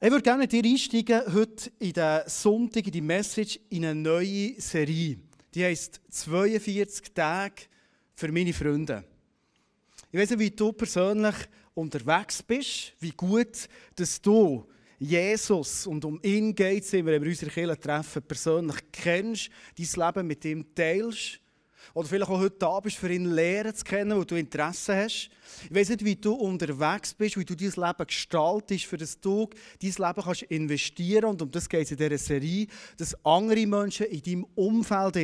Ich würde gerne mit dir einsteigen heute in den Sonntag, in die Message, in eine neue Serie. Die heisst 42 Tage für meine Freunde. Ich weiß nicht, wie du persönlich unterwegs bist, wie gut, dass du Jesus und um ihn geht wenn wir unsere Kirche treffen, persönlich kennst, dein Leben mit ihm teilst oder vielleicht auch heute bist, für ihn Lehren zu kennen, wo du Interesse hast. Ich weiß nicht, wie du unterwegs bist, wie du dein Leben gestaltest, für das du dein Leben kannst investieren Und um das geht es in dieser Serie, dass andere Menschen in deinem Umfeld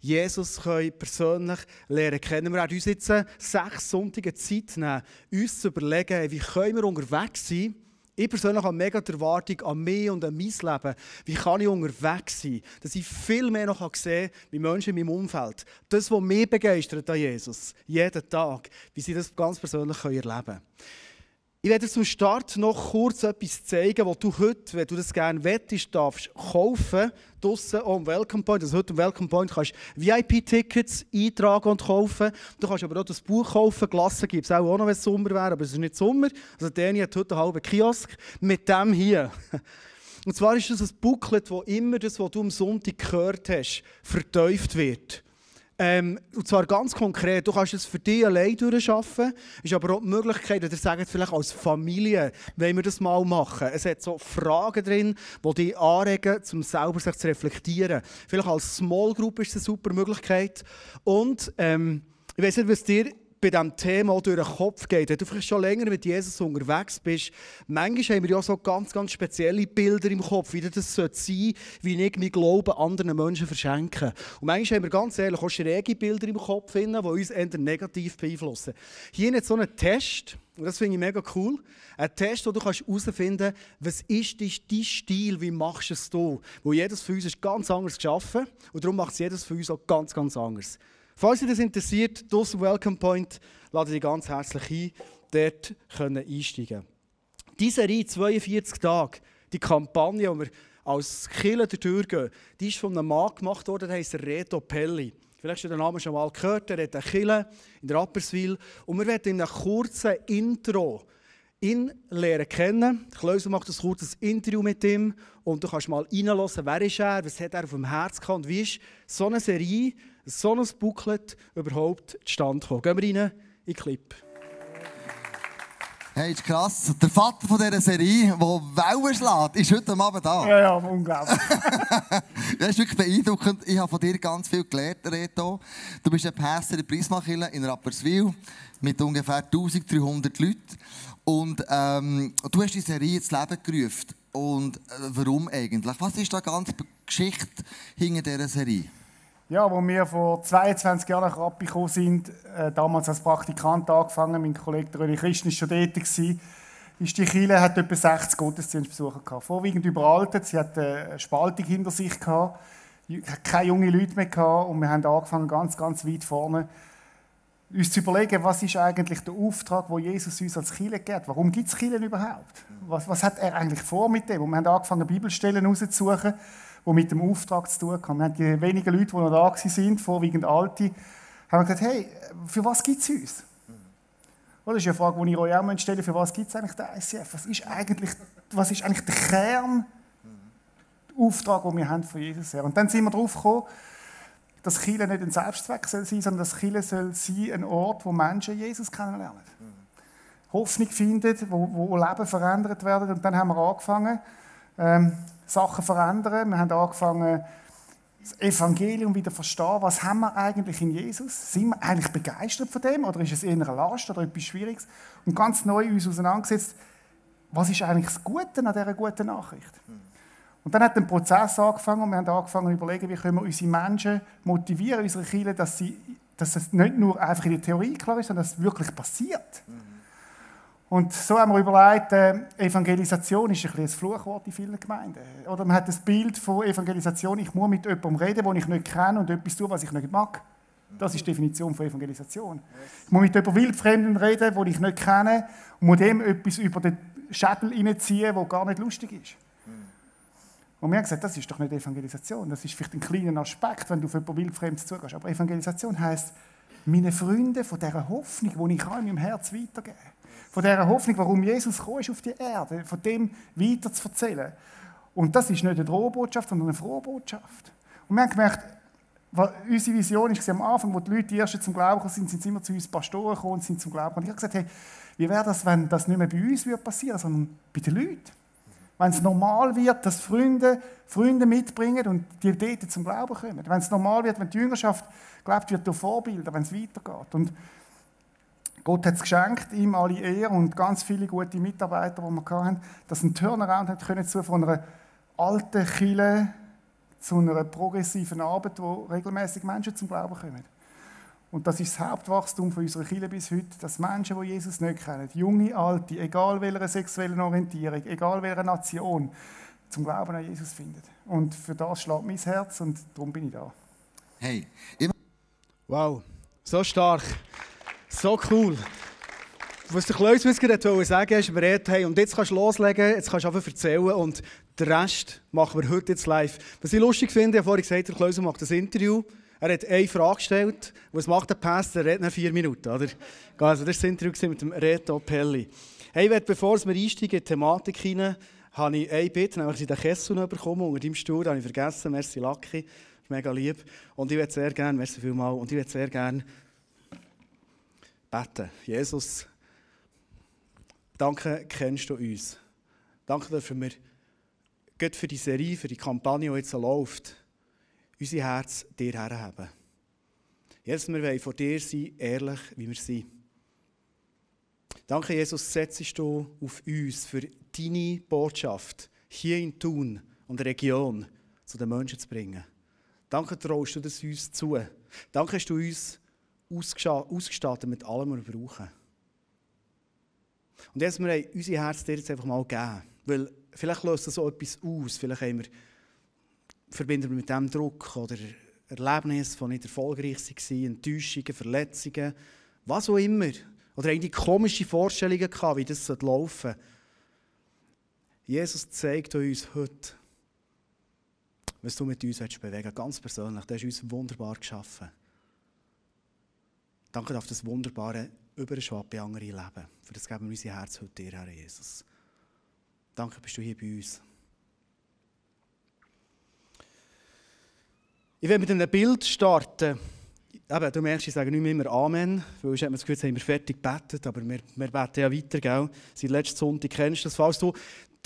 Jesus können persönlich lernen kennen. Wir werden uns jetzt sechs Sonntage Zeit nehmen, uns zu überlegen, wie können wir unterwegs sein können, ich persönlich habe mega die Erwartung an mich und an mein Leben. Wie kann ich unterwegs sein? Dass ich viel mehr noch sehen kann, wie Menschen in meinem Umfeld. Das, was mich begeistert an Jesus, jeden Tag, wie sie das ganz persönlich erleben können. Ich werde zum Start noch kurz etwas zeigen, was du heute, wenn du das gerne wettest, darfst kaufen. Draussen am Welcome Point. Also heute am Welcome Point kannst du VIP-Tickets eintragen und kaufen. Du kannst aber auch das Buch kaufen. Glassen gibt es auch noch, wenn es Sommer wäre, aber es ist nicht Sommer. Also Dani hat heute einen halben Kiosk mit dem hier. Und zwar ist das ein Booklet, wo immer das, was du am Sonntag gehört hast, verteuft wird. Ähm, und zwar ganz konkret, du kannst es für dich allein durchschaffen, ist aber auch die Möglichkeit, oder sagt vielleicht als Familie, wenn wir das mal machen. Es hat so Fragen drin, die dich anregen, um selber sich zu reflektieren. Vielleicht als Small Group ist es eine super Möglichkeit. Und ähm, ich weiß nicht, was dir bei diesem Thema durch den Kopf geht, wenn du vielleicht schon länger mit Jesus unterwegs bist, manchmal haben wir ja so ganz, ganz spezielle Bilder im Kopf, wie das sein sollte, wie ich mein Glauben anderen Menschen verschenke. Und manchmal haben wir ganz ehrlich auch schräge Bilder im Kopf, die uns eher negativ beeinflussen. Hier hat so einen Test, und das finde ich mega cool, ein Test, wo du herausfinden kannst, was ist dein Stil, wie machst du es du? Wo jedes von uns ist ganz anders geschaffen und darum macht es jedes von uns auch ganz, ganz anders. Falls dich das interessiert, draussen Welcome Point, lade dich ganz herzlich ein, dort können einsteigen Diese Reihe, 42 Tage, die Kampagne, die wir als Killer durchgehen, die ist von einem Mann gemacht worden, der heißt Reto Pelli. Vielleicht hast du den Namen schon mal gehört, er hat eine Kille in der Rapperswil. Und wir werden in einem kurzen Intro ihn lernen kennen. Klausel macht ein kurzes Interview mit ihm und du kannst mal reinhören, wer ist er, was hat er auf dem Herz gehabt und wie ist so eine Serie so ein Booklet überhaupt zustande kommen. Gehen wir rein in den Clip. Hey, ist krass. Der Vater von dieser Serie, der Wellen schlägt, ist heute Abend da. Ja, ja, unglaublich. das ist wirklich beeindruckend. Ich habe von dir ganz viel gelernt, Reto. Du bist ein Pastor der Prismakille in Rapperswil mit ungefähr 1300 Leuten. Und ähm, du hast die Serie ins Leben gerufen. Und äh, warum eigentlich? Was ist da ganz Geschichte hinter dieser Serie? Ja, als wir vor 22 Jahren nach Rappi gekommen sind, äh, damals als Praktikant angefangen, mein Kollege René Christen war schon dort, gewesen, ist die Kirche hat etwa 60 Gottesdienstbesucher gehabt. Vorwiegend überaltet, sie hat eine Spaltung hinter sich gehabt, keine jungen Leute mehr gehabt und wir haben angefangen ganz, ganz weit vorne uns zu überlegen, was ist eigentlich der Auftrag, wo Jesus uns als Kirche gibt. Warum gibt es Kirchen überhaupt? Was, was hat er eigentlich vor mit dem? Und wir haben angefangen, Bibelstellen rauszusuchen, die mit dem Auftrag zu tun haben. Wir haben die wenigen Leute, die noch da waren, vorwiegend Alte, haben gesagt, hey, für was gibt es uns? Das ist eine Frage, die ich euch auch stellen Für was gibt es eigentlich den ICF? Was ist eigentlich, was ist eigentlich der Kern, der Auftrag, den wir haben von Jesus her? Und dann sind wir darauf gekommen, dass Chile nicht ein Selbstzweck soll sein, sondern dass Chile soll sein ein Ort, wo Menschen Jesus kennenlernen. Hoffnung finden, wo, wo Leben verändert werden. Und dann haben wir angefangen, ähm, Sachen verändern. Wir haben angefangen, das Evangelium wieder zu verstehen. Was haben wir eigentlich in Jesus? Sind wir eigentlich begeistert von dem? Oder ist es eher eine Last oder etwas Schwieriges? Und ganz neu uns auseinandergesetzt, was ist eigentlich das Gute an dieser guten Nachricht? Und dann hat ein Prozess angefangen und wir haben angefangen zu überlegen, wie können wir unsere Menschen motivieren, unsere Kinder, dass, sie, dass es nicht nur einfach in der Theorie klar ist, sondern dass es wirklich passiert. Mhm. Und so haben wir überlegt, äh, Evangelisation ist ein, ein Fluchwort in vielen Gemeinden. Oder man hat das Bild von Evangelisation, ich muss mit jemandem reden, den ich nicht kenne und etwas tun, was ich nicht mag. Das ist die Definition von Evangelisation. Ich muss mit jemandem Wildfremden reden, den ich nicht kenne und muss dem etwas über den Schädel reinziehen, der gar nicht lustig ist. Und wir haben gesagt, das ist doch nicht Evangelisation. Das ist vielleicht ein kleiner Aspekt, wenn du auf jemanden Wildfremdes zugehst. Aber Evangelisation heisst, meine Freunde von dieser Hoffnung, die ich in meinem Herz weitergeben kann Von dieser Hoffnung, warum Jesus gekommen ist auf die Erde, von dem weiter zu erzählen. Und das ist nicht eine Drohbotschaft, sondern eine frohe Botschaft. Und wir haben gemerkt, unsere Vision war am Anfang, wo die Leute die ersten zum Glauben gekommen sind, sind sie immer zu uns Pastoren gekommen und sind zum Glauben. Und ich habe gesagt, hey, wie wäre das, wenn das nicht mehr bei uns passieren sondern bei den Leuten? Wenn es normal wird, dass Freunde Freunde mitbringen und die dort zum Glauben kommen. Wenn es normal wird, wenn die Jüngerschaft glaubt wird durch Vorbilder, wenn es weitergeht. Und Gott hat es geschenkt, ihm alle Ehre und ganz viele gute Mitarbeiter, die wir hatten, dass ein Turnaround hat können zu von einer alten Kille zu einer progressiven Arbeit, wo regelmäßig Menschen zum Glauben kommen. Und das ist das Hauptwachstum von unserer Kirche bis heute, dass Menschen, die Jesus nicht kennen, junge, alte, egal welcher sexuellen Orientierung, egal welcher Nation, zum Glauben an Jesus finden. Und für das schlägt mein Herz und darum bin ich da. Hey, wow, so stark, so cool. Was der Klaus gerade sagen ist, wir reden, hey, und jetzt kannst du loslegen, jetzt kannst du einfach erzählen und den Rest machen wir heute jetzt live. Was ich lustig finde, ich habe vorhin gesagt, der Klaus macht das Interview. Er hat eine Frage gestellt. Was macht der Pastor? Er redet nach vier Minuten. Oder? Also, das war das Interview mit dem Reto Pelli. Hey, bevor wir einsteigen in die Thematik hinein, habe ich eine Bitte, nämlich den Kessel bekommen, unter deinem Stuhl, habe ich vergessen. Merci, Lucky. Mega lieb. Und ich würde sehr gerne, merci vielmals, und ich würde sehr gerne beten. Jesus, danke, kennst du uns. Danke dürfen wir, Gott für die Serie, für die Kampagne, die jetzt läuft, unser Herz dir herhaben. Jesus, wir wollen vor dir sein, ehrlich, wie wir sind. Danke, Jesus, setzt du auf uns für deine Botschaft hier in Thun und der Region zu den Menschen zu bringen. Danke, traust du das uns zu. Danke, hast du uns ausgestattet mit allem, was wir brauchen. Und jetzt, wir haben unser Herz dir jetzt einfach mal gegeben. Weil vielleicht löst das so etwas aus. Vielleicht haben wir verbinden wir mit dem Druck oder Erlebnisse, die nicht erfolgreich waren, Enttäuschungen, Verletzungen, was auch immer. Oder eigentlich komische Vorstellungen gehabt, wie das laufen soll. Jesus zeigt uns heute, was du mit uns bewegen willst, ganz persönlich. Du hast uns wunderbar geschaffen. Danke auf das wunderbare Überschwappen andere Leben. Für das geben wir unser Herz heute dir, Herr Jesus. Danke, bist du hier bei uns. Ich will mit einem Bild starten. Eben, du merkst, ich sage nicht mehr immer Amen, weil ich habe das Gefühl, jetzt haben wir fertig gebetet, aber wir, wir beten ja weiter, gell? Seit letzten Sonntag kennst du das. Falls du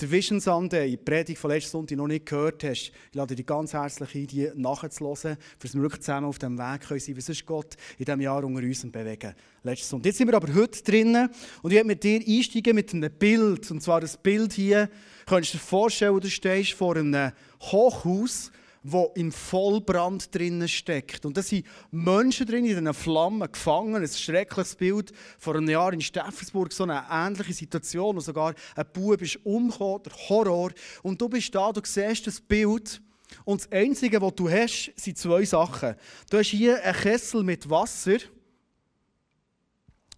die Vision Sunday, die Predigt von letzten Sonntag noch nicht gehört hast, ich lade dich ganz herzlich ein, die nachzuhören, dass wir wirklich zusammen auf dem Weg können sein, was ist Gott in diesem Jahr unter uns bewegen. Letzten Sonntag. Jetzt sind wir aber heute drinnen und ich werde mit dir einsteigen mit einem Bild. Und zwar das Bild hier, kannst du dir vorstellen, du stehst vor einem Hochhaus, wo im Vollbrand drinnen steckt. Und da sind Menschen drin, in diesen Flammen gefangen. Ein schreckliches Bild vor einem Jahr in Steffensburg, so eine ähnliche Situation, wo sogar ein Bub ist umgekommen, der Horror. Und du bist da, du siehst das Bild. Und das Einzige, was du hast, sind zwei Sachen. Du hast hier einen Kessel mit Wasser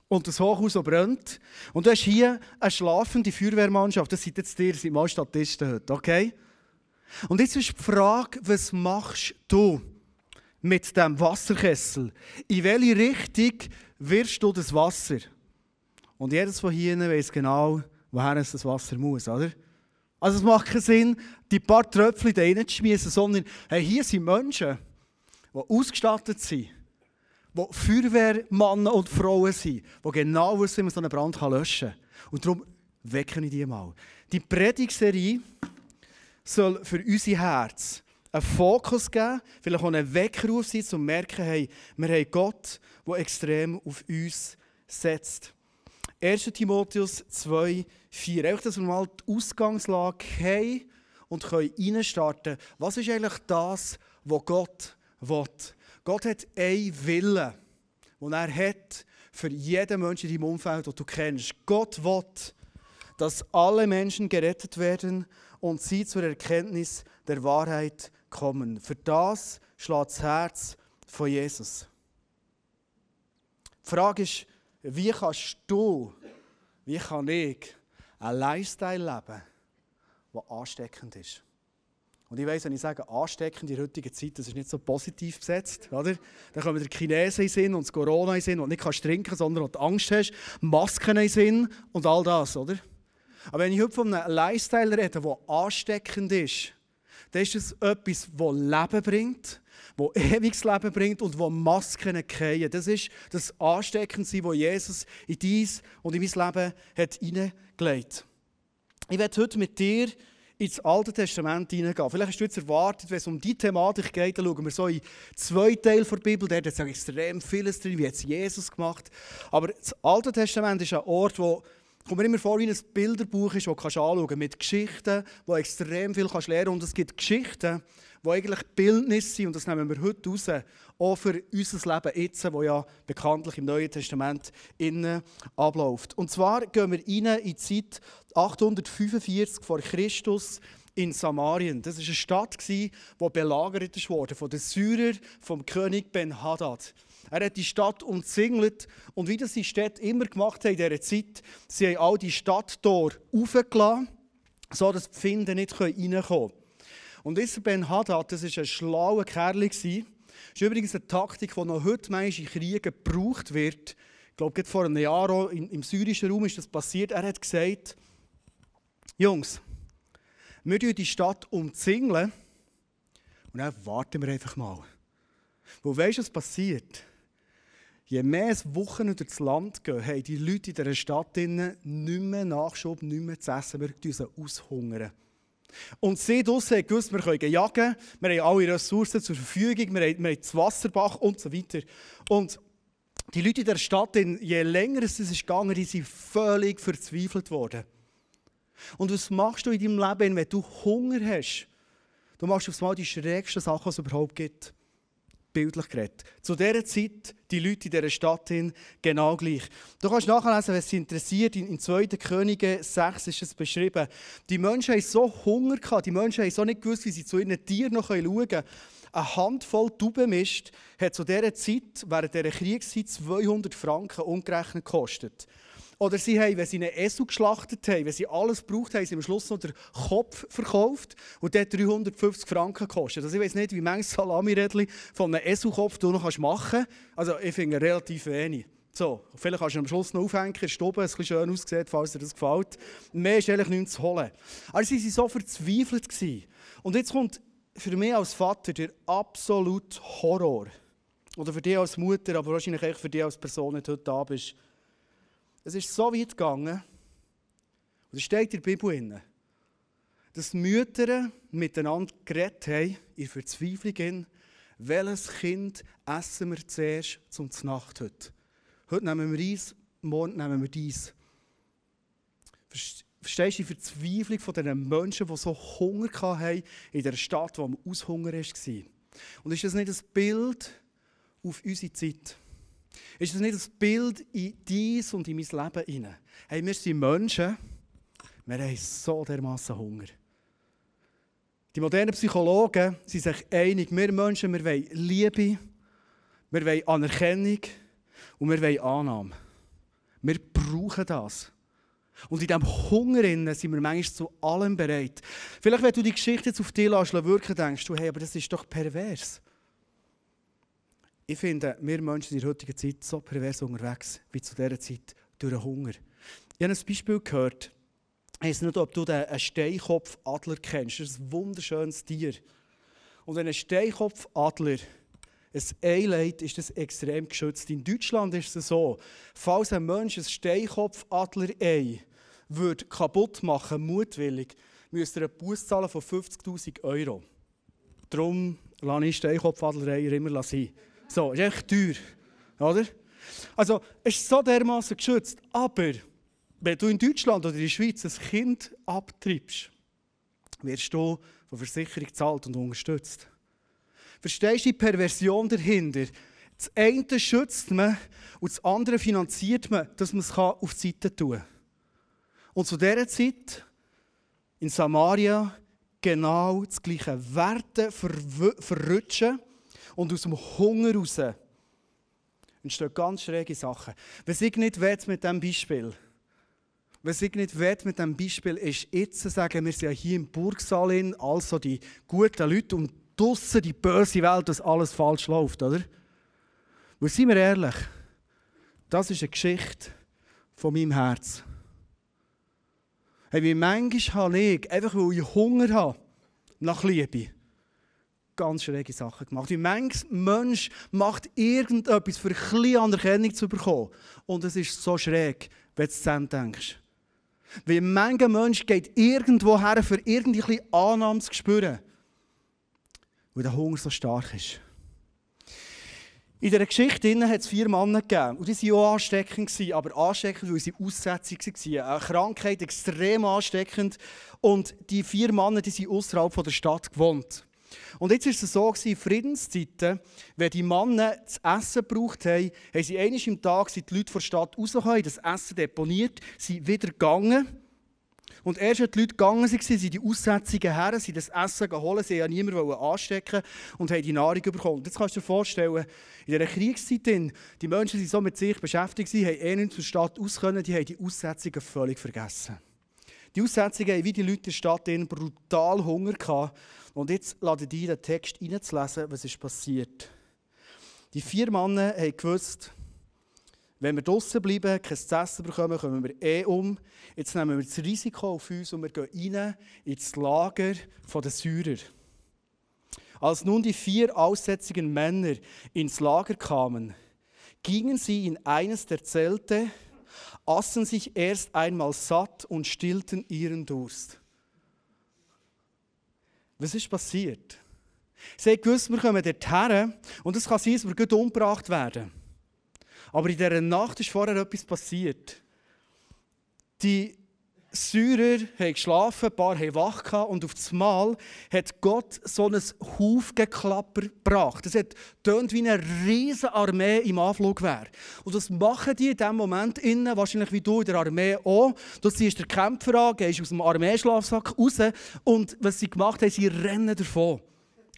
und das Hochhaus brennt. Und du hast hier eine schlafende Feuerwehrmannschaft. Das sind jetzt dir, das sind mal Statisten heute, okay? Und jetzt ist die Frage, was machst du mit dem Wasserkessel? In welche Richtung wirst du das Wasser? Und jedes von hier weiß genau, woher es das Wasser muss, oder? Also es macht keinen Sinn, die paar Tröpfchen da reinzuschmießen, sondern hey, hier sind Menschen, die ausgestattet sind, die Feuerwehrmannen und Frauen sind, die genau wissen, wie man so einen Brand löschen kann. Und darum wecken ich die mal. Die Predigserie soll für unser Herz einen Fokus geben, vielleicht auch einen Weckruf sein, um zu merken, hey, wir haben Gott, der extrem auf uns setzt. 1. Timotheus 2, 4. Einfach, dass wir mal die Ausgangslage haben und können reinstarten. Was ist eigentlich das, was Gott will? Gott hat einen Willen, den er hat für jeden Menschen in deinem Umfeld, den du kennst. Gott will, dass alle Menschen gerettet werden und sie zur Erkenntnis der Wahrheit kommen. Für das schlägt das Herz von Jesus. Die Frage ist, wie kannst du, wie kann ich einen Lifestyle leben, der ansteckend ist? Und ich weiss, wenn ich sage, ansteckend in der heutigen Zeit, das ist nicht so positiv besetzt. Oder? Dann kommen der Chinesen in Sinn und das Corona in Sinn, und nicht kannst trinken, sondern auch Angst hast, Masken in Sinn und all das. Oder? Aber wenn ich heute von einem Lifestyle rede, der ansteckend ist, dann ist es etwas, das Leben bringt, das ewiges Leben bringt und das Masken fallen. Das ist das Ansteckendsein, das Jesus in dies und in mein Leben hat hineingelegt hat. Ich werde heute mit dir ins Alte Testament hineingehen. Vielleicht hast du jetzt erwartet, wenn es um diese Thematik geht, dann schauen wir so in zwei Teile der Bibel. Da ist extrem vieles drin, wie hat Jesus gemacht. Aber das Alte Testament ist ein Ort, wo kommt mir immer vor, wie ein Bilderbuch ist, das du anschauen kannst, mit Geschichten, wo extrem viel kannst lernen kannst. Und es gibt Geschichten, die eigentlich Bildnis sind, und das nehmen wir heute raus, auch für unser Leben jetzt, das ja bekanntlich im Neuen Testament innen abläuft. Und zwar gehen wir rein in die Zeit 845 vor Christus in Samarien. Das war eine Stadt, die belagert wurde von den Syrern vom König Ben-Hadad. Er hat die Stadt umzingelt und wie das die Städte immer gemacht haben in dieser Zeit, sie haben all die Stadttore aufgelassen, sodass die Finden nicht reinkommen können. Und dieser Ben Hadad, das war ein schlauer Kerl. Das ist übrigens eine Taktik, die noch heute in Kriegen gebraucht wird. Ich glaube, vor einem Jahr im syrischen Raum ist das passiert. Er hat gesagt, Jungs, wir die Stadt umzingeln und dann warten wir einfach mal. Wo weißt du, was passiert? Je mehr Wochen durch das Land gehen, haben die Leute in dieser Stadt nicht mehr Nachschub, nicht mehr zu essen. Wir sie aushungern. Und sie draussen gewusst, wir können jagen, wir haben alle Ressourcen zur Verfügung, wir haben, wir haben das Wasserbach und so weiter. Und die Leute in der Stadt, je länger es ist gegangen, die sind völlig verzweifelt worden. Und was machst du in deinem Leben, wenn du Hunger hast? Du machst aufs Mal die schrägsten Sachen, die es überhaupt gibt. Bildlich geredet. Zu dieser Zeit, die Leute in dieser Stadt hin, genau gleich. Du kannst nachlesen, wenn es dich interessiert, in, in 2. Könige 6 ist es beschrieben. Die Menschen haben so Hunger die Menschen haben so nicht gewusst, wie sie zu ihren Tieren noch schauen können. Eine Handvoll Taubenmist hat zu dieser Zeit, während dieser Kriegszeit, 200 Franken umgerechnet gekostet. Oder sie haben, wenn sie einen Esel geschlachtet haben, wenn sie alles gebraucht haben, sie am Schluss noch den Kopf verkauft und der 350 Franken kostet. Also ich weiß nicht, wie manche Salami-Rädchen von einem Eselkopf du noch machen kannst. Also ich finde relativ wenig. So, vielleicht kannst du am Schluss noch aufhängen, stoppen, es ein schön aussieht, falls dir das gefällt. Mehr ist eigentlich nichts zu holen. Also sie waren so verzweifelt. Gewesen. Und jetzt kommt für mich als Vater der absolute Horror. Oder für dich als Mutter, aber wahrscheinlich auch für dich als Person, die heute da bist. Es ist so weit gegangen, und es steht in der Bibel drin, dass die Mütter miteinander geredet haben, in Verzweiflung, welches Kind essen wir zuerst zum Nacht heute. Heute nehmen wir eins, morgen nehmen wir dies. Verstehst du die Verzweiflung von diesen Menschen, die so Hunger hatten in der Stadt, wo man Aushunger war? Und ist das nicht ein Bild auf unsere Zeit? Ist das nicht das Bild in dies und in mein Leben hinein? Hey, wir sind Menschen, wir haben so dermaßen Hunger. Die modernen Psychologen sind sich einig, wir Menschen, wir wollen Liebe, wir wollen Anerkennung und wir wollen Annahme. Wir brauchen das. Und in diesem Hunger sind wir manchmal zu allem bereit. Vielleicht, wenn du die Geschichte jetzt auf dich wirken denkst du, hey, aber das ist doch pervers. Ich finde, wir Menschen in der heutigen Zeit so pervers unterwegs wie zu dieser Zeit durch den Hunger. Ich habe ein Beispiel gehört. Ich weiß nicht, ob du den Steinkopfadler kennst. Das ist ein wunderschönes Tier. Und wenn ein Steinkopfadler ein Ei legt, ist das extrem geschützt. In Deutschland ist es so, falls ein Mensch ein Steinkopfadler-Ei kaputt machen mutwillig, müsste er einen Buß zahlen von 50'000 Euro. Darum lasse ich Steinkopfadler-Eier immer sein. So, ist echt teuer. Oder? Also, es ist so dermaßen geschützt. Aber, wenn du in Deutschland oder in der Schweiz ein Kind abtreibst, wirst du von Versicherung gezahlt und unterstützt. Verstehst du die Perversion dahinter? Das eine schützt man und das andere finanziert man, dass man es auf die Seite tun kann. Und zu dieser Zeit in Samaria genau das gleiche. Werte verrutschen und aus dem Hunger heraus entstehen ganz schräge Sachen. Was ich nicht will mit diesem Beispiel, was ich nicht will mit diesem Beispiel ist, jetzt zu sagen, wir sind ja hier im Burgsaal, also die guten Leute und draussen die böse Welt, dass alles falsch läuft, oder? Und seien wir ehrlich, das ist eine Geschichte von meinem Herz. Hey, wie manchmal habe ich, einfach weil ich Hunger habe, nach Liebe, ganz schräge Sachen gemacht. Wie mancher Mensch macht irgendetwas für ein Anerkennung zu bekommen. Und es ist so schräg, wenn du Ende denkst. Wie mancher Mensch geht irgendwo her, für irgendwie Annahme zu spüren. Weil der Hunger so stark ist. In dieser Geschichte hat es vier Männer gegeben. Und die waren auch ansteckend, aber ansteckend, weil sie Aussetzung waren. Eine Krankheit, extrem ansteckend. Und die vier Männer die sind außerhalb der Stadt gewohnt. Und jetzt war es so, in Friedenszeiten, wenn die Männer das Essen gebraucht haben, haben sie einmal im Tag die Leute von der Stadt rausgekommen, das Essen deponiert, sind wieder gegangen. Und erst als die Leute gegangen waren, sind die Aussetzungen her, sind das Essen geholt, sie ja niemanden anstecken und haben die Nahrung bekommen. Und jetzt kannst du dir vorstellen, in dieser Kriegszeit, die Menschen die so mit sich beschäftigt waren, haben eh nicht zur Stadt aus die haben die Aussetzungen völlig vergessen. Die Aussetzungen haben wie die Leute in der Stadt brutal Hunger gehabt. Und jetzt lade ich den Text reinzulesen, was ist passiert. Die vier Männer haben gewusst, wenn wir draußen bleiben, kein essen bekommen, kommen wir eh um. Jetzt nehmen wir das Risiko auf uns und wir gehen rein ins Lager der Syrer. Als nun die vier aussätzigen Männer ins Lager kamen, gingen sie in eines der Zelte, aßen sich erst einmal satt und stillten ihren Durst. Was ist passiert? Sie haben gewusst, wir kommen dorthin und es kann sein, dass wir gut umgebracht werden. Aber in dieser Nacht ist vorher etwas passiert. Die Syrer haben geschlafen, ein paar haben wach gehabt, und auf Mal hat Gott so ein Hufgeklapper gebracht. Das hat tönt wie eine riesige Armee im Anflug wäre. Und das machen die in dem Moment innen, wahrscheinlich wie du in der Armee auch. Du siehst den Kämpfer an, gehst aus dem Armeeschlafsack raus und was sie gemacht haben, sie rennen davon.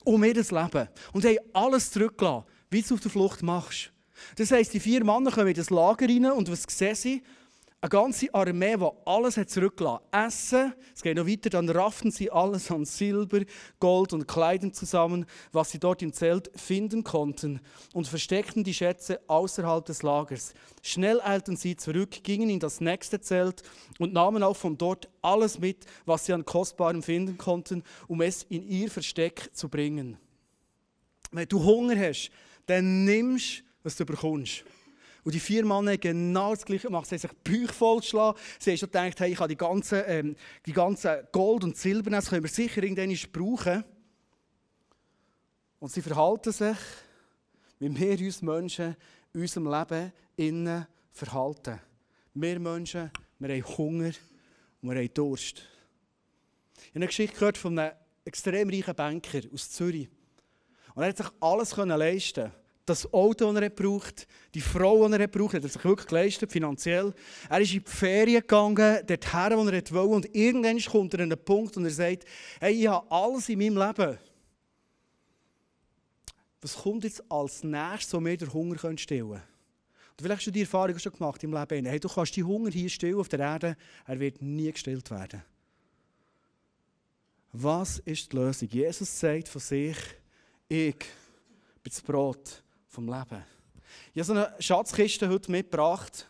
Um ihr Leben. Und haben alles zurückgelassen, wie du es auf der Flucht machst. Das heisst, die vier Männer kommen in das Lager rein und was sehen sie? Eine ganze Armee, die alles hat zurückgelassen hat. Essen, es geht noch weiter, dann rafften sie alles an Silber, Gold und Kleidern zusammen, was sie dort im Zelt finden konnten, und versteckten die Schätze außerhalb des Lagers. Schnell eilten sie zurück, gingen in das nächste Zelt und nahmen auch von dort alles mit, was sie an Kostbarem finden konnten, um es in ihr Versteck zu bringen. Wenn du Hunger hast, dann nimmst, was du bekommst. Und die vier Männer genau das Gleiche gemacht. Sie haben sich die Bauch vollgeschlagen. Sie haben schon gedacht, hey, ich habe die ganzen, ähm, die ganzen Gold- und Silbernetze können wir sicher irgendwann brauchen. Und sie verhalten sich, wie wir uns Menschen in unserem Leben innen verhalten. Wir Menschen, wir haben Hunger und wir haben Durst. Ich habe eine Geschichte gehört von einem extrem reichen Banker aus Zürich. Und er hat sich alles leisten das Auto, das er braucht, die Frau, die er braucht, hat er sich wirklich geleistet, finanziell. Er ist in die Ferien gegangen, dorthin, wo er wollte. Und irgendwann kommt er an einen Punkt und er sagt, hey, ich habe alles in meinem Leben. Was kommt jetzt als nächstes, so mir den Hunger stillen können? Und vielleicht hast du die Erfahrung schon gemacht im Leben. Hey, du kannst die Hunger hier stillen auf der Erde, er wird nie gestillt werden. Was ist die Lösung? Jesus sagt von sich, ich bin das Brot vom Leben. Ich habe so eine Schatzkiste heute mitgebracht.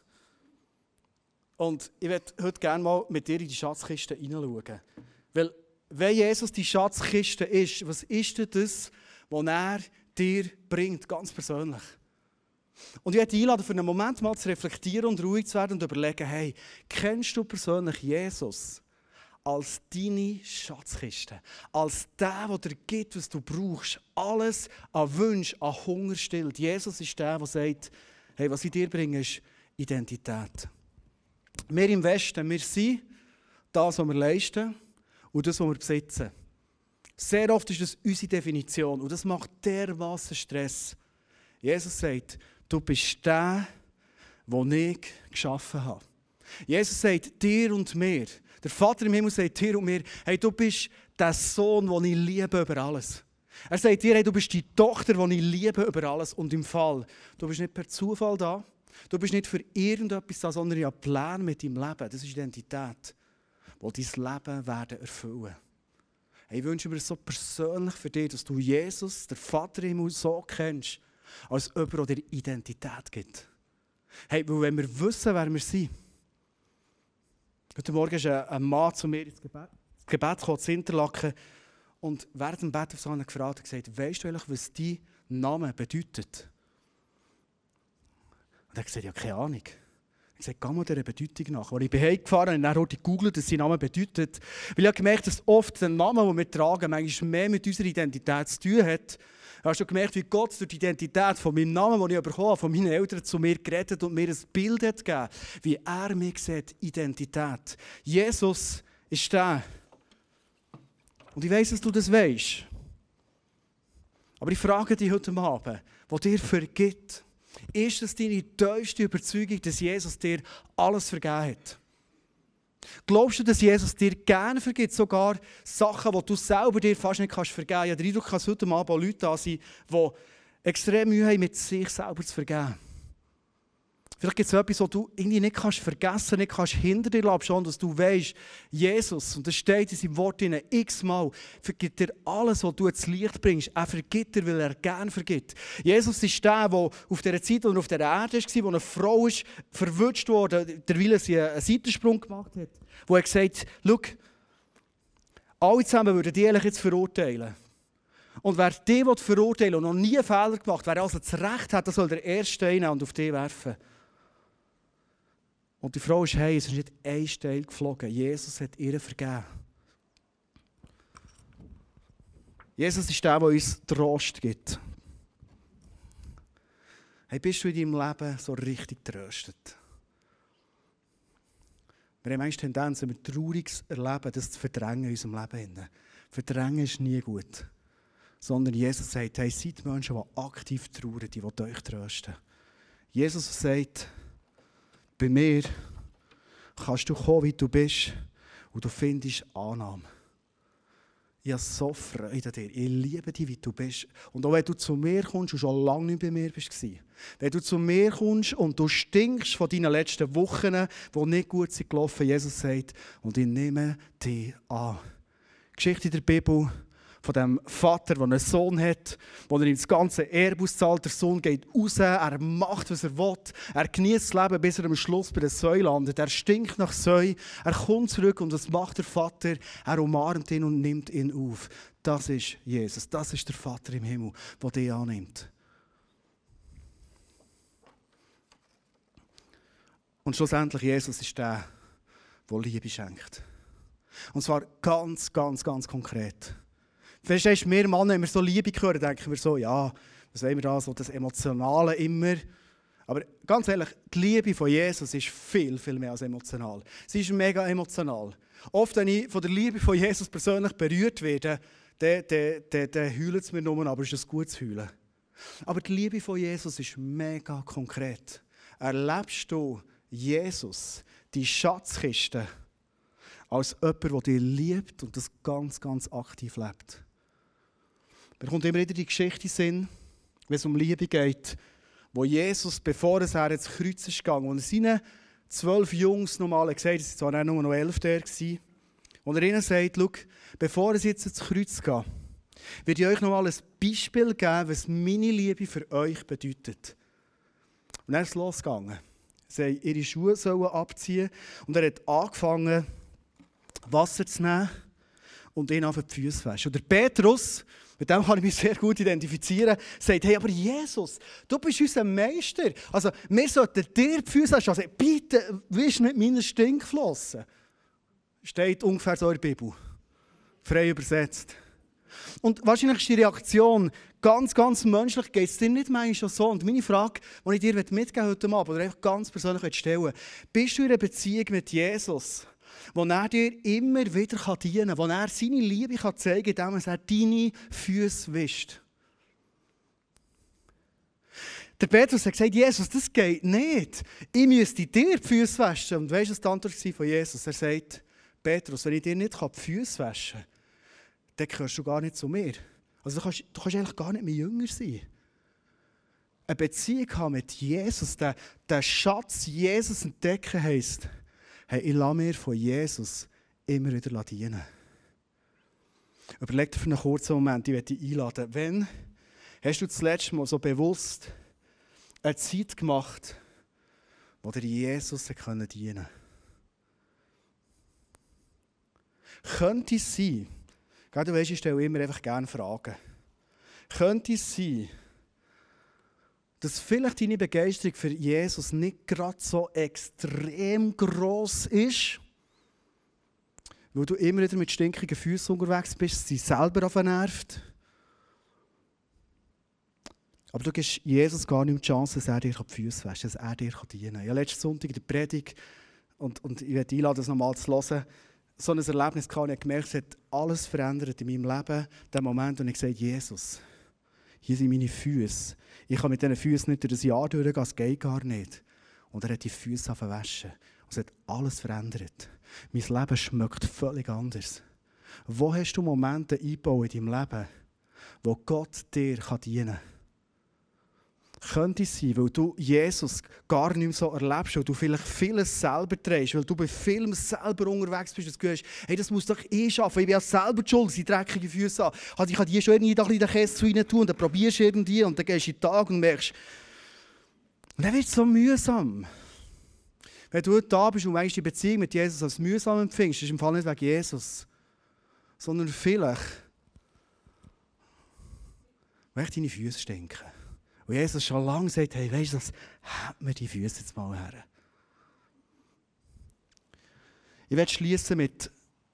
Und ich werde heute gerne mal mit dir in die Schatzkiste hineinschauen. Weil, wenn Jesus die Schatzkiste ist, was ist denn das, was er dir bringt, ganz persönlich? Und ich möchte einladen, für einen Moment mal zu reflektieren und ruhig zu werden und überlegen, hey, kennst du persönlich Jesus? Als deine Schatzkiste. Als der, der dir gibt, was du brauchst. Alles an Wunsch, an Hunger stillt. Jesus ist der, der sagt, hey, was ich dir bringe, ist Identität. Wir im Westen, wir sind das, was wir leisten und das, was wir besitzen. Sehr oft ist das unsere Definition und das macht dermaßen Stress. Jesus sagt, du bist der, den ich geschaffen habe. Jesus sagt dir und mir, der Vater im Himmel sagt dir und mir, hey, du bist der Sohn, den ich liebe über alles. Er sagt dir, hey, du bist die Tochter, die ich liebe über alles. Und im Fall, du bist nicht per Zufall da. Du bist nicht für irgendetwas da, sondern ja Plan mit deinem Leben. Das ist Identität, die dein Leben werden erfüllen hey, Ich wünsche mir so persönlich für dich, dass du Jesus, der Vater im Himmel, so kennst, als jemand, der dir Identität gibt. Hey, weil wenn wir wissen, wer wir sind. Heute Morgen ist ein Mann zu mir ins Gebet, ins Gebet gekommen, zu Interlaken. Und während dem Bett auf so gefragt und gesagt, weißt du eigentlich, was dein Name bedeutet? Und er hat gesagt, ja, keine Ahnung. Ich gesagt, geh mal dieser Bedeutung nach. Als ich bin heimgefahren und dann gegoogelt, was sein Name bedeutet. Weil ich habe gemerkt, dass oft der Name, den wir tragen, manchmal mehr mit unserer Identität zu tun hat. Hast du gemerkt, wie Gott durch die Identität von meinem Namen, den ich bekommen habe, von meinen Eltern zu mir geredet und mir ein Bild hat gegeben, wie er mich sieht, Identität. Jesus ist da. Und ich weiß, dass du das weißt. Aber ich frage dich heute Abend, was dir vergibt, ist es deine tiefste Überzeugung, dass Jesus dir alles vergeben hat? Glaubst du, dass Jesus dir gerne vergibt, sogar Sachen, die du selber dir fast nicht kannst vergeben kannst? Ich habe den Eindruck, dass heute Abend Leute da sind, die extrem Mühe haben, mit sich selber zu vergeben. Vielleicht gibt es etwas, was du irgendwie nicht kannst vergessen, nicht kannst hinter dir lassen, schon, dass du weißt, Jesus, und das steht in seinem Wort x-mal, vergibt dir alles, was du ins Licht bringst. Er vergibt dir, weil er gern vergibt. Jesus ist der, der auf der Zeit, er auf der Erde war, wo eine Frau ist, verwünscht wurde, derweil sie einen Seitensprung gemacht hat, wo er gesagt hat, alle zusammen würden die jetzt verurteilen. Und wer die verurteilen und noch nie einen Fehler gemacht wer also das Recht hat, der soll der Erste einnehmen und auf die werfen. Und die Frau ist hey, es ist nicht ein Stein geflogen. Jesus hat ihr vergeben. Jesus ist der, der uns Trost gibt. Hey, bist du in deinem Leben so richtig tröstet? Wir haben manchmal Tendenz, wenn wir Trauriges erleben, das zu verdrängen in unserem Leben. Verdrängen ist nie gut. Sondern Jesus sagt, hey, seid Menschen, die aktiv trauern, die euch trösten. Jesus sagt, bei mir kannst du kommen, wie du bist, und du findest Annahme. Ich habe so Freude an dir. Ich liebe dich, wie du bist. Und auch wenn du zu mir kommst und schon lange nicht bei mir bist, wenn du zu mir kommst und du stinkst von deinen letzten Wochen, die nicht gut sind gelaufen, Jesus sagt, und ich nehme dich an. Geschichte der Bibel, von dem Vater, der einen Sohn hat, wo er ihm das ganze Erbe auszahlt. Der Sohn geht raus, er macht, was er will. Er genießt das Leben, bis er am Schluss bei der Säu landet. Er stinkt nach Säu, er kommt zurück und was macht der Vater? Er umarmt ihn und nimmt ihn auf. Das ist Jesus, das ist der Vater im Himmel, der dich annimmt. Und schlussendlich, Jesus ist der, der Liebe schenkt. Und zwar ganz, ganz, ganz konkret. Verstehst du, wir Männer, wenn wir so Liebe hören, denken wir so, ja, was wollen wir da, so das Emotionale immer. Aber ganz ehrlich, die Liebe von Jesus ist viel, viel mehr als emotional. Sie ist mega emotional. Oft, wenn ich von der Liebe von Jesus persönlich berührt werde, dann, dann, dann, dann heult es mir nur, aber es ist ein gutes Heulen. Aber die Liebe von Jesus ist mega konkret. Erlebst du Jesus, die Schatzkiste, als jemand, der dich liebt und das ganz, ganz aktiv lebt? Mir kommt immer wieder die Geschichte Sinn, wenn es um Liebe geht, wo Jesus, bevor er ins Kreuz ist gegangen, und er seinen zwölf Jungs nochmal gesagt, es waren zwar nur noch elf der, und er ihnen sagt, schau, bevor es jetzt ins Kreuz geht, werde ich euch nochmal ein Beispiel geben, was meine Liebe für euch bedeutet. Und dann ist losgegangen. Sie haben ihre Schuhe sollen abziehen und er hat angefangen, Wasser zu nehmen und ihn auf die Füße zu waschen. Und der Petrus, mit dem kann ich mich sehr gut identifizieren, sagt, hey, aber Jesus, du bist unser Meister. Also, wir sollten dir die Füße waschen. Also, bitte, wisch nicht meine Stinkflossen. Steht ungefähr so in der Bibel. Frei übersetzt. Und wahrscheinlich ist die Reaktion ganz, ganz menschlich, geht es dir nicht manchmal so? Und meine Frage, die ich dir mitgeben heute Abend, oder einfach ganz persönlich stellen bist du in einer Beziehung mit Jesus? Wo er dir immer wieder dienen kann, wo er seine Liebe zeigen kann, indem er deine Füße wischt. Der Petrus hat gesagt, Jesus, das geht nicht. Ich müsste dir die Füße waschen. Und weißt du, was die Antwort von Jesus? Er sagt, Petrus, wenn ich dir nicht die Füße waschen kann, dann gehörst du gar nicht zu mir. Also du kannst, du kannst eigentlich gar nicht mehr jünger sein. eine Beziehung haben mit Jesus, den, den Schatz Jesus entdecken, heisst, hey, ich lasse mir von Jesus immer wieder dienen. Überleg dir für einen kurzen Moment, ich werde dich einladen. Wenn hast du das letzte Mal so bewusst eine Zeit gemacht, wo dir Jesus dienen konnte? Könnte es sein, du weißt, ich stelle immer einfach gerne Fragen. Könnte es sein, dass vielleicht deine Begeisterung für Jesus nicht gerade so extrem groß ist, weil du immer wieder mit stinkigen Füßen unterwegs bist, sie selber nervt. Aber du gibst Jesus gar nicht die Chance, dass er dir die Füße wäscht, dass er dir dienen kann. Ja, letzten Sonntag in der Predigt, und, und ich werde einladen, das nochmal zu hören, so ein Erlebnis gehabt, ich habe gemerkt, es hat alles verändert in meinem Leben, der Moment, wo ich gesagt habe, Jesus, hier sind meine Füße. Ich kann mit diesen Füßen nicht durch das Jahr durchgehen, es geht gar nicht. Und er hat die Füße verwaschen. Und es hat alles verändert. Mein Leben schmeckt völlig anders. Wo hast du Momente eingebaut in deinem Leben, wo Gott dir dienen kann? Könnte es sein, weil du Jesus gar nicht mehr so erlebst, weil du vielleicht vieles selber trägst, weil du bei Filmen selber unterwegs bist und du hast, hey, das muss doch eh schaffen, ich bin ja selber schuld, sie dreckige Füße an. Also ich kann die schon irgendwie da in den Käse rein tun und dann probierst du irgendwie und dann gehst du in den Tag und merkst, und dann wird es so mühsam. Wenn du da bist und meinst, die Beziehung mit Jesus als mühsam empfindest, ist im Fall nicht wegen Jesus, sondern vielleicht, weil deine Füße stinken. Und Jesus schon lange gesagt, hey, weißt du, das hat mir die Füße jetzt mal her. Ich werde schließen mit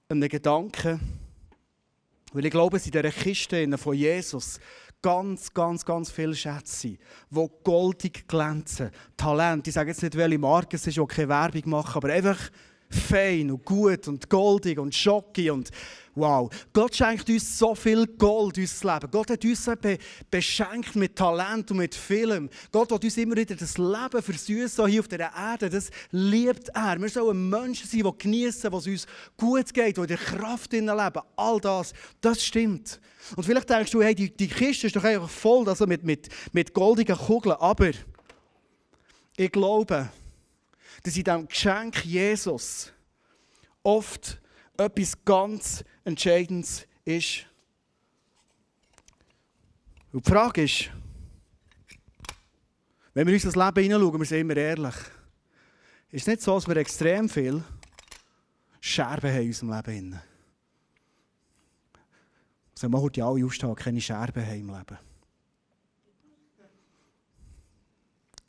einem Gedanken, weil ich glaube, es in dieser Kiste von Jesus ganz, ganz, ganz viele Schätze sind, die goldig glänzen. Talent, ich sage jetzt nicht, welche Marke es ist, die keine Werbung machen, aber einfach fein und gut und goldig und schocki und wow. Gott schenkt uns so viel Gold in unser Leben. Gott hat uns be beschenkt mit Talent und mit Film. Gott hat uns immer wieder das Leben versüßen hier auf der Erde. Das liebt er. Wir sollen Menschen sein, die genießen, was uns gut geht, die in der Kraft leben. All das, das stimmt. Und vielleicht denkst du, hey, die, die Kiste ist doch einfach voll also mit, mit, mit goldigen Kugeln. Aber ich glaube, dass in diesem Geschenk Jesus oft etwas ganz Entscheidendes ist. Und die Frage ist, wenn wir uns das Leben hineinschauen, wir sind immer ehrlich, ist es nicht so, dass wir extrem viel Scherben haben in unserem Leben. Also man heute alle aufstehen, keine Scherben haben im Leben.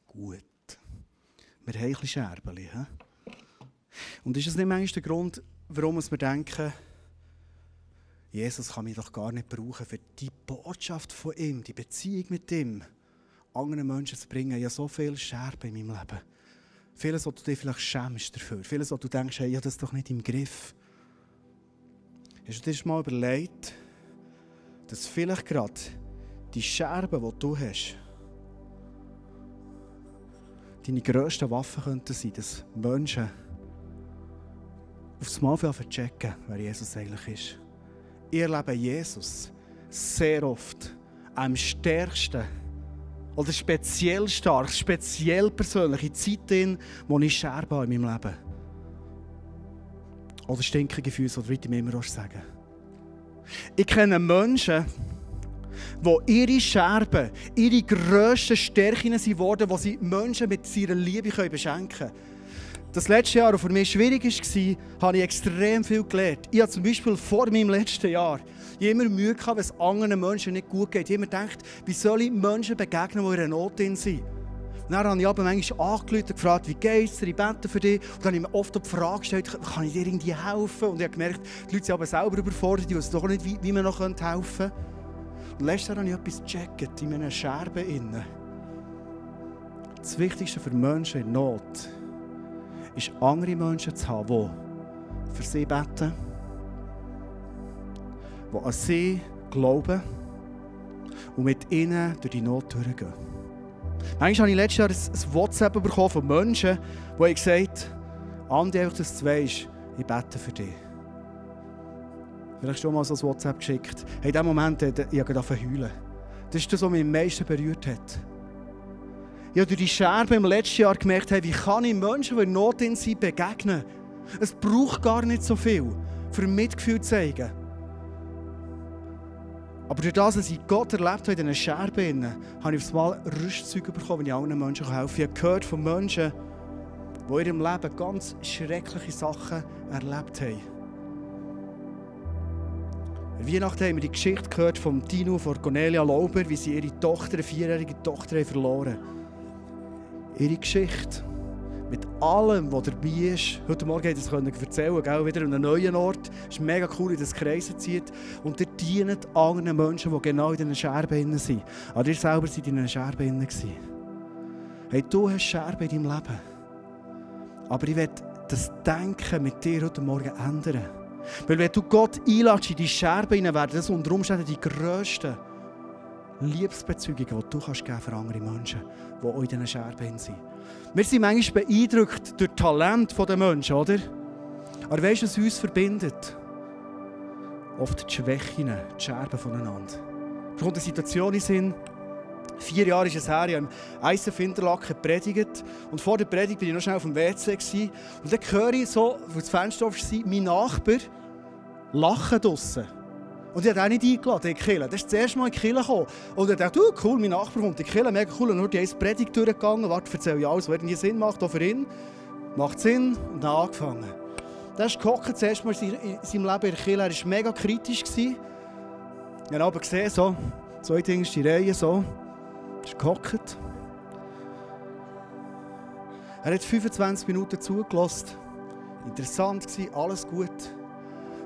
Gut. Wir haben ein bisschen Scherben. Und ist das nicht manchmal der Grund, warum wir denken, Jesus kann mich doch gar nicht brauchen, für die Botschaft von ihm, die Beziehung mit ihm, anderen Menschen zu bringen. Ja, so viele Scherben in meinem Leben. Vieles, was du dir vielleicht schämst dafür. Vieles, was du denkst, hey, ja, das ist doch nicht im Griff. Hast du dir mal überlegt, dass vielleicht gerade die Scherben, die du hast, deine grössten Waffen könnten sein, dass Menschen aufs Mal checken, wer Jesus eigentlich ist. Ihr erlebe Jesus sehr oft am stärksten oder speziell stark, speziell persönlich in Zeiten, wo ich Scherben in meinem Leben Oder stinkige Füße, oder wie ich immer sagen Ich kenne Menschen, wo ihre Scherben, ihre grössten Stärken sind worden, wo sie Menschen mit ihrer Liebe beschenken können. Das letzte Jahr, das für mich schwierig war, habe ich extrem viel gelernt. Ich habe zum Beispiel vor meinem letzten Jahr immer Mühe gehabt, wenn es anderen Menschen nicht gut geht. Ich habe gedacht, wie soll ich Menschen begegnen, die in einer Not sind. Dann habe ich aber manchmal angerufen und gefragt, wie geht es dir, ich bete für dich. Und dann habe ich mir oft die Frage gestellt, kann ich dir irgendwie helfen? Und ich habe gemerkt, die Leute sind aber selber überfordert, die wissen doch nicht, wie, wie man noch helfen könnte. Letztes Jahr habe ich etwas gecheckt in meinen Scherben. Das Wichtigste für Menschen in Not ist, andere Menschen zu haben, die für sie beten, die an sie glauben und mit ihnen durch die Not durchgehen. Manchmal habe ich letztes Jahr ein WhatsApp bekommen von Menschen, die gesagt haben, Andi, dass du weißt, ich bete für dich. Vielleicht schon mal so ein WhatsApp geschickt. Hey, in dem Moment, ich habe heulen. Das ist das, was mich am meisten berührt hat. Ich habe durch die Scherbe im letzten Jahr gemerkt, hey, wie kann ich Menschen, die in Not sind, begegnen? Es braucht gar nicht so viel, für Mitgefühl zu zeigen. Aber durch das, dass ich Gott erlebt habe in diesen Scherben, habe ich aufs Mal Rüstzeuge bekommen, wenn ich anderen Menschen helfen kann. Ich habe gehört von Menschen, die in ihrem Leben ganz schreckliche Sachen erlebt haben. Weihnachten haben wir die Geschichte gehört von Tino von Cornelia Lauber, wie sie ihre Tochter, eine vierjährige Tochter, verloren haben. Ihre Geschichte. Mit allem, was dabei ist. Heute Morgen konnte ich das erzählen, gell? wieder an einem neuen Ort. Es ist mega cool, wie das Kreise zieht. Und ihr dient anderen Menschen, die genau in diesen Scherben sind. Aber ihr selber seid in diesen Scherben. Hey, du hast Scherben in deinem Leben. Aber ich werde das Denken mit dir heute Morgen ändern. Weil wenn du Gott einlädst in die Scherben hinein, werden das unter Umständen die grössten Liebesbezeugungen, die du kannst geben für andere Menschen, die auch in diesen Scherben sind. Wir sind manchmal beeindruckt durch das Talent der Menschen, oder? Aber weißt du, was uns verbindet? Oft die Schwächen, die Scherben voneinander. Da kommt eine Situation in Sinn, Vier Jahre ist es her, ich habe im Interlaken gepredigt. Und vor der Predigt war ich noch schnell auf dem WC. Gewesen. Und dann höre ich so, wo das Fenster offen war, mein Nachbar lachen draussen. Und ich habe auch nicht eingeladen in die Kirche. Das ist das erste Mal in die Kirche gekommen. Und ich dachte, oh, cool, mein Nachbar kommt in die Kirche, mega cool. Und nur die eine Predigt durchgegangen. Warte, erzähle ich alles, was irgendwie Sinn macht, auch für ihn. Macht Sinn. Und dann angefangen. Dann ist gehockt, das erste Mal in seinem Leben in der Kirche. Er war mega kritisch. Ich habe aber gesehen, so, zwei Dinge, die Reihe, so gehockt. Er hat 25 Minuten zugelassen. Interessant war, alles gut.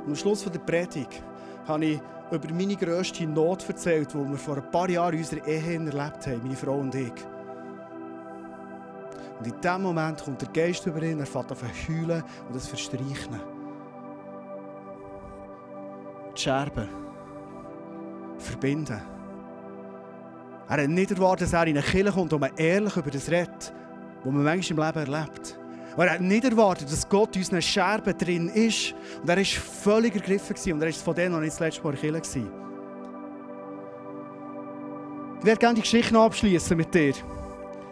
Und am Schluss der Predigt habe ich über meine grösste Not erzählt, die wir vor ein paar Jahren in unserer Ehe erlebt haben, meine Frau und ich. Und in diesem Moment kommt der Geist über ihn, er fängt an zu heulen und es verstreichen. Die Scherben. Verbinden. Er hat nicht erwartet, dass er in eine Kirche kommt und man ehrlich über das redet, was man manchmal im Leben erlebt. Er hat nicht erwartet, dass Gott in unseren Scherben drin ist. Und er war völlig ergriffen und er ist von denen noch nicht das letzte Mal in der Kirche. Ich werde gerne die Geschichte abschließen mit dir.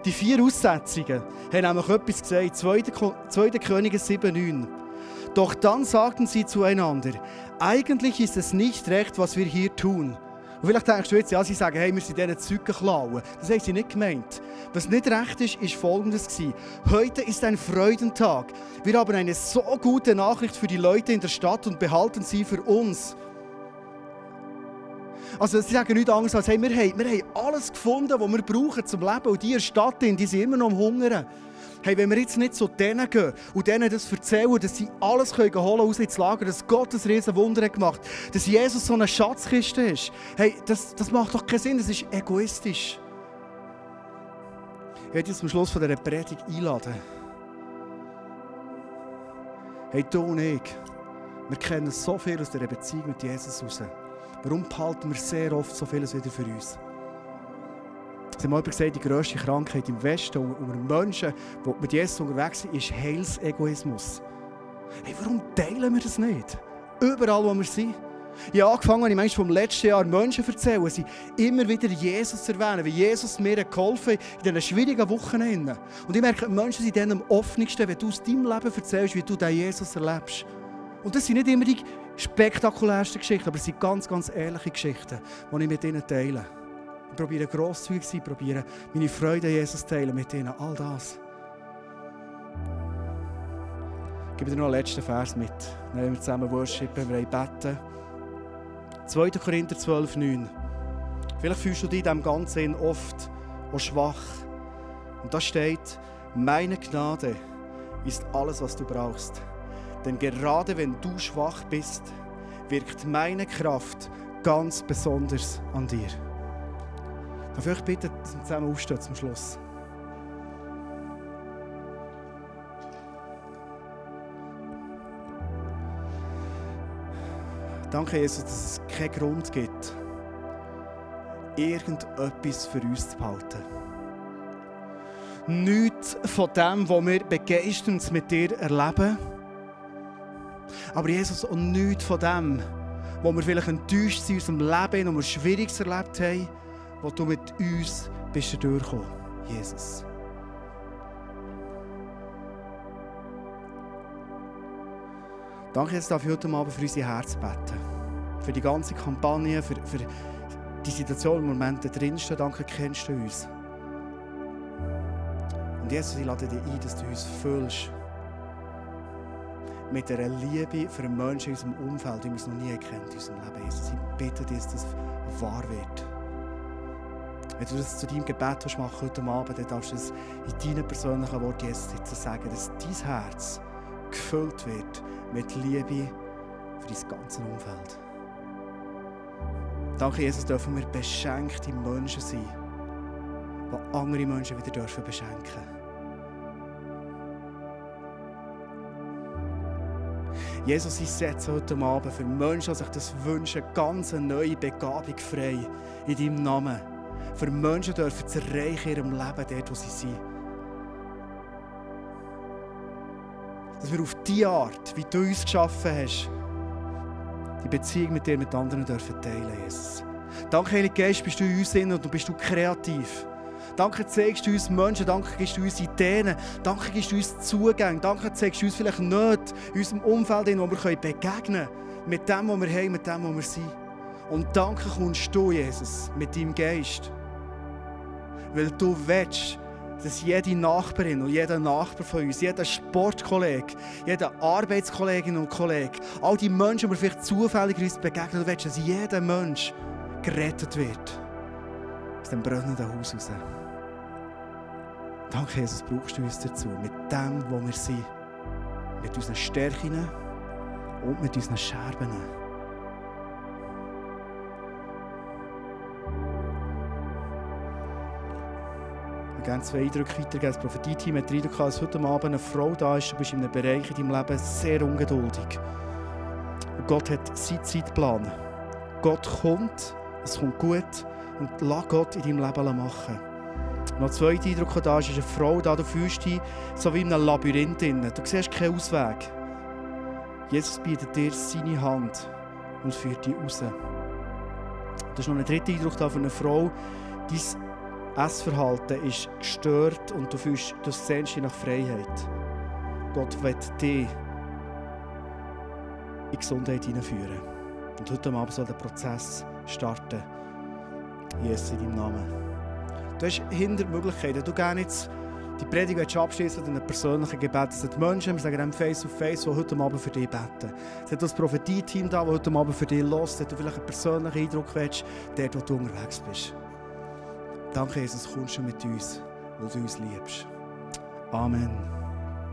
Die vier Aussetzungen haben nämlich etwas gesagt. 2. 2. Könige 7,9. Doch dann sagten sie zueinander: Eigentlich ist es nicht recht, was wir hier tun. Und vielleicht denkst du jetzt, ja, sie sagen, hey, wir sind diesen Zeugen klauen. Das haben sie nicht gemeint. Was nicht recht ist, ist folgendes gewesen. Heute ist ein Freudentag. Wir haben eine so gute Nachricht für die Leute in der Stadt und behalten sie für uns. Also sie sagen nichts anderes als, hey, wir haben, wir haben alles gefunden, was wir brauchen zum Leben. Und die Stadt, die sind immer noch am Hungern. Hey, wenn wir jetzt nicht zu denen gehen und denen das erzählen, dass sie alles können holen aus ins Lager, dass Gott ein riesen Wunder hat gemacht, dass Jesus so eine Schatzkiste ist, hey, das, das macht doch keinen Sinn, das ist egoistisch. Ich werde jetzt zum Schluss von dieser Predigt einladen. Hey, du und ich, wir kennen so viel aus dieser Beziehung mit Jesus raus. Warum behalten wir sehr oft so vieles wieder für uns? Sie haben mal gesagt, die grösste Krankheit im Westen unter Menschen, die mit Jesus unterwegs sind, ist Heilsegoismus. Hey, warum teilen wir das nicht? Überall, wo wir sind. Ich habe angefangen, ich meine, vom letzten Jahr Menschen erzählen, sie immer wieder Jesus erwähnen, wie Jesus mir geholfen hat in diesen schwierigen Wochen. Und ich merke, Menschen sind dann am offensten, wenn du aus deinem Leben erzählst, wie du den Jesus erlebst. Und das sind nicht immer die spektakulärsten Geschichten, aber es sind ganz, ganz ehrliche Geschichten, die ich mit ihnen teile. Ich probiere grosszügig zu sein, probiere meine Freude Jesus zu teilen mit ihnen. All das. Ich gebe dir noch einen letzten Vers mit. Dann werden wir zusammen worshipen, wir beten. 2. Korinther 12, 9. Vielleicht fühlst du dich in diesem Ganzen oft auch schwach. Und da steht, meine Gnade ist alles, was du brauchst. Denn gerade wenn du schwach bist, wirkt meine Kraft ganz besonders an dir. Darf ich bitten, dass wir zusammen aufstehen zum Schluss? Danke, Jesus, dass es keinen Grund gibt, irgendetwas für uns zu behalten. Nichts von dem, was wir begeisternd mit dir erleben. Aber Jesus, und nichts von dem, wo wir vielleicht enttäuscht sind in unserem Leben und wir Schwieriges erlebt haben, wo du mit uns bist durchgekommen, Jesus. Danke, jetzt darf ich heute Abend für unsere Herzen beten. Für die ganze Kampagne, für, für die Situation im Moment da drinstehen. Danke, kennst du uns. Und Jesus, ich lade dich ein, dass du uns füllst mit einer Liebe für einen Menschen in unserem Umfeld, die wir noch nie kennt in unserem Leben. Jesus, ich bitte dich, dass das wahr wird. Wenn du das zu deinem Gebet machen heute Abend, dann darfst du es in deinen persönlichen Worten Jesus sagen, dass dein Herz gefüllt wird mit Liebe für dein ganzes Umfeld. Danke, Jesus, dürfen wir beschenkte Menschen sein, die andere Menschen wieder dürfen beschenken Jesus, ich setze heute Abend für Menschen, die sich das wünschen, ganz eine neue Begabung frei in deinem Namen. Für Menschen dürfen zu erreichen in ihrem Leben, dort, wo sie sind. dass wir auf die Art, wie du uns geschaffen hast, die Beziehung mit dir, mit anderen dürfen teilen, Jesus. Danke, Heilige Geist, bist du in uns und du bist du kreativ. Danke, zeigst du uns Menschen, danke, gibst du uns Ideen, danke, gibst du uns Zugänge, danke, zeigst du uns vielleicht nicht in unserem Umfeld, in wo wir begegnen können, mit dem, was wir haben, mit dem, was wir sind. Und danke kommst du, Jesus, mit deinem Geist. Weil du willst, dass jede Nachbarin und jeder Nachbar von uns, jeder Sportkollege, jeder Arbeitskollegin und Kollege, all die Menschen, die wir vielleicht zufällig uns begegnen, willst, dass jeder Mensch gerettet wird. Aus dem brennenden Haus raus. Danke, Jesus, brauchst du uns dazu, mit dem, wo wir sind. Mit unseren Stärken und mit unseren Scherben. Gerne zwei Eindrücke weitergeben. Das Prophetie-Team hat den Eindruck, dass heute Abend eine Frau da ist. Du bist in einem Bereich in deinem Leben sehr ungeduldig. Und Gott hat seinen Zeitplan. Gott kommt, es kommt gut und lass Gott in deinem Leben machen. Und noch zweiter Eindruck da ist, ist eine Frau da, du fühlst dich so wie in einem Labyrinth. Drin. Du siehst keinen Ausweg. Jesus bietet dir seine Hand und führt dich raus. Das ist noch ein dritter Eindruck da von einer Frau, dein Essverhalten ist gestört und du, fühlst, du sehnst dich nach Freiheit. Gott wird dich in Gesundheit hineinführen. Und heute Abend soll der Prozess starten. Jesus in deinem Namen. Du hast hinter Möglichkeiten. Du gerne jetzt die Predigt abschließen mit einem persönlichen Gebet. Es sind Menschen, wir sagen Face to Face, die heute Abend für dich beten. Es hat das Prophetie-Team da, das heute Abend für dich los, dass du vielleicht einen persönlichen Eindruck willst, dort, wo du unterwegs bist. Danke, Jesus, kommst du mit uns, weil du uns liebst. Amen.